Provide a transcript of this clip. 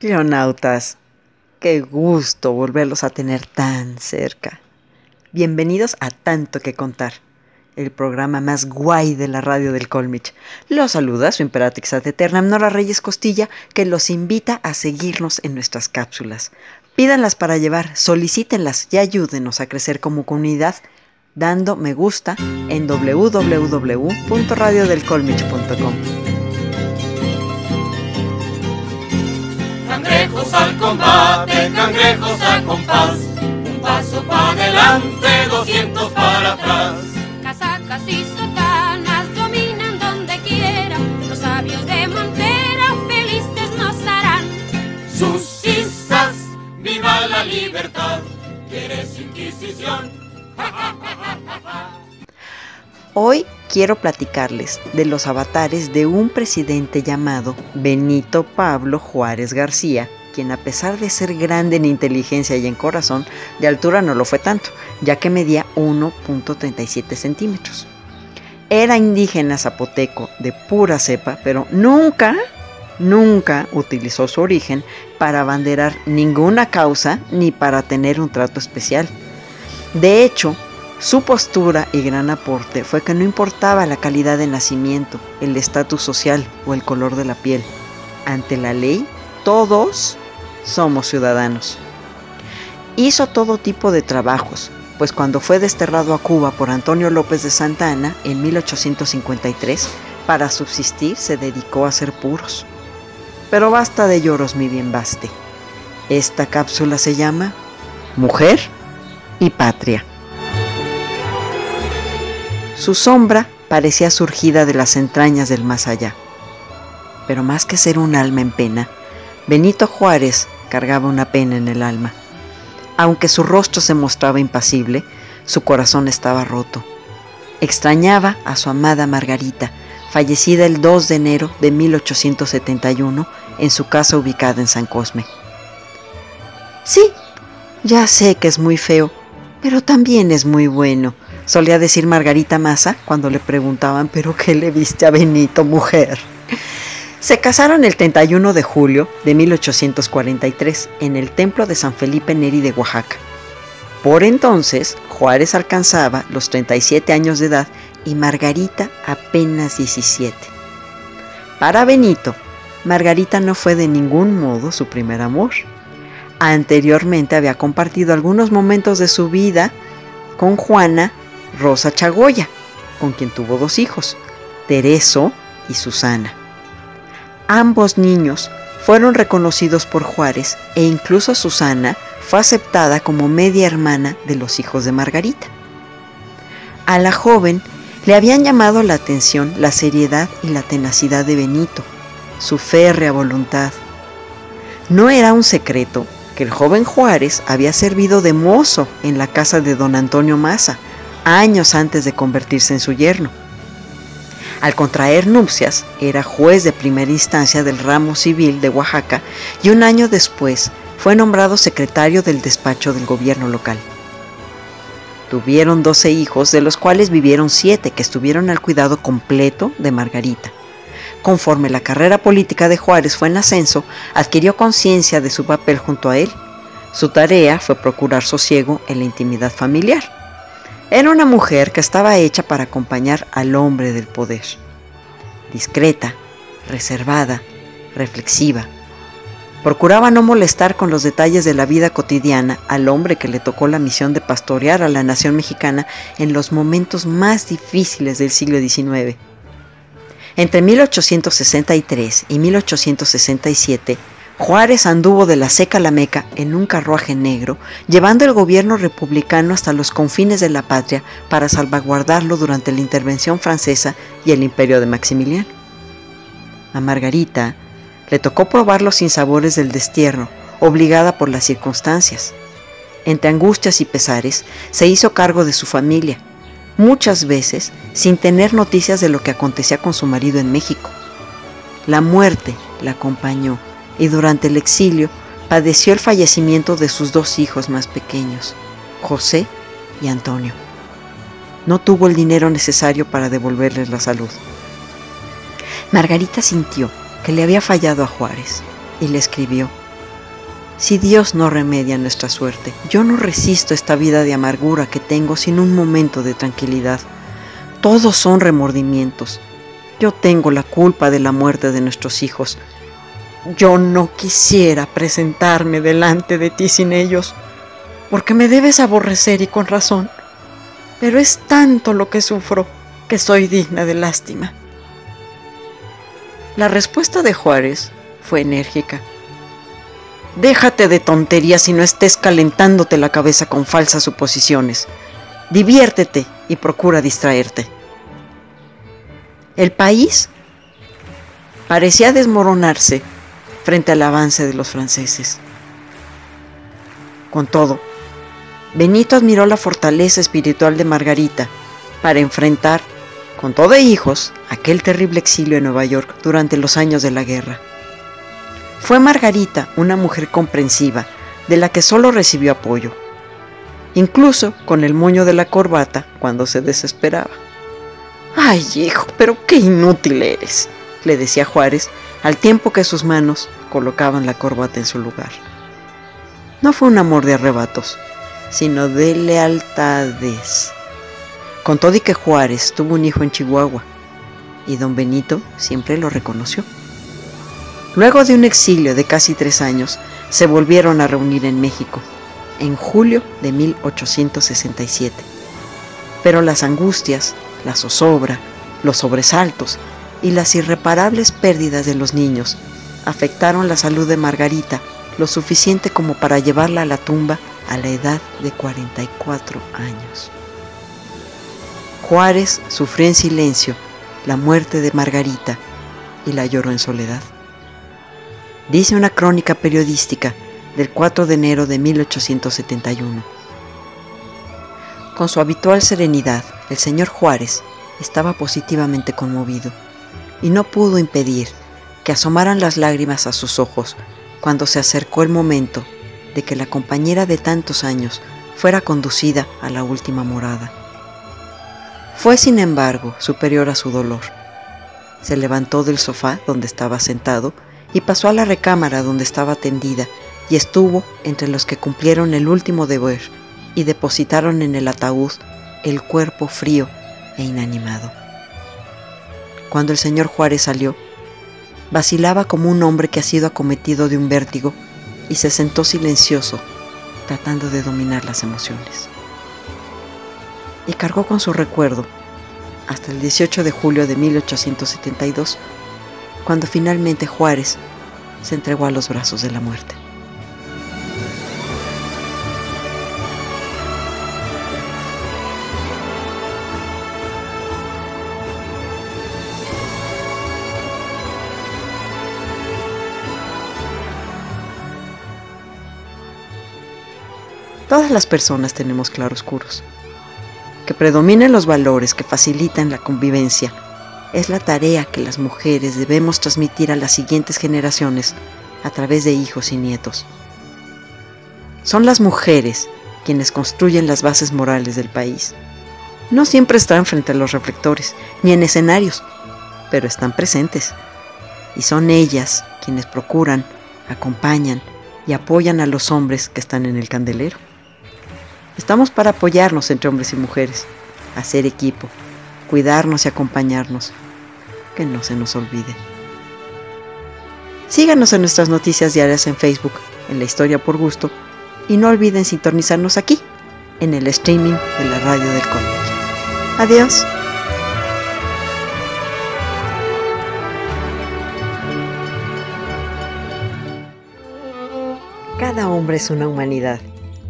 Cleonautas, qué gusto volverlos a tener tan cerca. Bienvenidos a Tanto que Contar, el programa más guay de la radio del Colmich. Los saluda su imperatrix ad eternam Nora Reyes Costilla, que los invita a seguirnos en nuestras cápsulas. Pídanlas para llevar, solicítenlas y ayúdenos a crecer como comunidad dando me gusta en www.radiodelcolmich.com. Cangrejos al combate, cangrejos al compás, un paso para adelante, doscientos para atrás. Casacas y sotanas dominan donde quiera, los sabios de Montera felices nos harán. Sus isas, viva la libertad, quieres inquisición. Hoy quiero platicarles de los avatares de un presidente llamado Benito Pablo Juárez García, quien a pesar de ser grande en inteligencia y en corazón, de altura no lo fue tanto, ya que medía 1.37 centímetros. Era indígena zapoteco de pura cepa, pero nunca, nunca utilizó su origen para abanderar ninguna causa ni para tener un trato especial. De hecho, su postura y gran aporte fue que no importaba la calidad de nacimiento, el estatus social o el color de la piel. Ante la ley, todos somos ciudadanos. Hizo todo tipo de trabajos, pues cuando fue desterrado a Cuba por Antonio López de Santa Ana en 1853, para subsistir se dedicó a hacer puros. Pero basta de lloros, mi bien baste. Esta cápsula se llama Mujer y Patria. Su sombra parecía surgida de las entrañas del más allá. Pero más que ser un alma en pena, Benito Juárez cargaba una pena en el alma. Aunque su rostro se mostraba impasible, su corazón estaba roto. Extrañaba a su amada Margarita, fallecida el 2 de enero de 1871 en su casa ubicada en San Cosme. Sí, ya sé que es muy feo, pero también es muy bueno, solía decir Margarita Maza cuando le preguntaban, ¿pero qué le viste a Benito, mujer? Se casaron el 31 de julio de 1843 en el templo de San Felipe Neri de Oaxaca. Por entonces, Juárez alcanzaba los 37 años de edad y Margarita apenas 17. Para Benito, Margarita no fue de ningún modo su primer amor. Anteriormente había compartido algunos momentos de su vida con Juana Rosa Chagoya, con quien tuvo dos hijos, Tereso y Susana. Ambos niños fueron reconocidos por Juárez e incluso Susana fue aceptada como media hermana de los hijos de Margarita. A la joven le habían llamado la atención la seriedad y la tenacidad de Benito, su férrea voluntad. No era un secreto que el joven Juárez había servido de mozo en la casa de don Antonio Maza, años antes de convertirse en su yerno. Al contraer nupcias, era juez de primera instancia del ramo civil de Oaxaca y un año después fue nombrado secretario del despacho del gobierno local. Tuvieron 12 hijos, de los cuales vivieron siete que estuvieron al cuidado completo de Margarita. Conforme la carrera política de Juárez fue en ascenso, adquirió conciencia de su papel junto a él. Su tarea fue procurar sosiego en la intimidad familiar era una mujer que estaba hecha para acompañar al hombre del poder. Discreta, reservada, reflexiva. Procuraba no molestar con los detalles de la vida cotidiana al hombre que le tocó la misión de pastorear a la nación mexicana en los momentos más difíciles del siglo XIX. Entre 1863 y 1867, Juárez anduvo de la seca a la meca en un carruaje negro, llevando el gobierno republicano hasta los confines de la patria para salvaguardarlo durante la intervención francesa y el imperio de Maximiliano. A Margarita le tocó probar los sinsabores del destierro, obligada por las circunstancias. Entre angustias y pesares, se hizo cargo de su familia, muchas veces sin tener noticias de lo que acontecía con su marido en México. La muerte la acompañó y durante el exilio padeció el fallecimiento de sus dos hijos más pequeños, José y Antonio. No tuvo el dinero necesario para devolverles la salud. Margarita sintió que le había fallado a Juárez y le escribió, Si Dios no remedia nuestra suerte, yo no resisto esta vida de amargura que tengo sin un momento de tranquilidad. Todos son remordimientos. Yo tengo la culpa de la muerte de nuestros hijos. Yo no quisiera presentarme delante de ti sin ellos, porque me debes aborrecer y con razón. Pero es tanto lo que sufro que soy digna de lástima. La respuesta de Juárez fue enérgica. Déjate de tonterías y no estés calentándote la cabeza con falsas suposiciones. Diviértete y procura distraerte. El país parecía desmoronarse frente al avance de los franceses. Con todo, Benito admiró la fortaleza espiritual de Margarita para enfrentar, con todo e hijos, aquel terrible exilio en Nueva York durante los años de la guerra. Fue Margarita una mujer comprensiva, de la que solo recibió apoyo, incluso con el moño de la corbata cuando se desesperaba. Ay, hijo, pero qué inútil eres, le decía Juárez al tiempo que sus manos colocaban la corbata en su lugar. No fue un amor de arrebatos, sino de lealtades. Con todo y que Juárez tuvo un hijo en Chihuahua, y don Benito siempre lo reconoció. Luego de un exilio de casi tres años, se volvieron a reunir en México, en julio de 1867. Pero las angustias, la zozobra, los sobresaltos y las irreparables pérdidas de los niños afectaron la salud de Margarita lo suficiente como para llevarla a la tumba a la edad de 44 años. Juárez sufrió en silencio la muerte de Margarita y la lloró en soledad. Dice una crónica periodística del 4 de enero de 1871. Con su habitual serenidad, el señor Juárez estaba positivamente conmovido y no pudo impedir que asomaran las lágrimas a sus ojos cuando se acercó el momento de que la compañera de tantos años fuera conducida a la última morada. Fue, sin embargo, superior a su dolor. Se levantó del sofá donde estaba sentado y pasó a la recámara donde estaba tendida y estuvo entre los que cumplieron el último deber y depositaron en el ataúd el cuerpo frío e inanimado. Cuando el señor Juárez salió, vacilaba como un hombre que ha sido acometido de un vértigo y se sentó silencioso, tratando de dominar las emociones. Y cargó con su recuerdo hasta el 18 de julio de 1872, cuando finalmente Juárez se entregó a los brazos de la muerte. Todas las personas tenemos claroscuros. Que predominen los valores que facilitan la convivencia es la tarea que las mujeres debemos transmitir a las siguientes generaciones a través de hijos y nietos. Son las mujeres quienes construyen las bases morales del país. No siempre están frente a los reflectores ni en escenarios, pero están presentes. Y son ellas quienes procuran, acompañan y apoyan a los hombres que están en el candelero. Estamos para apoyarnos entre hombres y mujeres, hacer equipo, cuidarnos y acompañarnos. Que no se nos olvide. Síganos en nuestras noticias diarias en Facebook, en La Historia por Gusto, y no olviden sintonizarnos aquí, en el streaming de la radio del cómic. Adiós. Cada hombre es una humanidad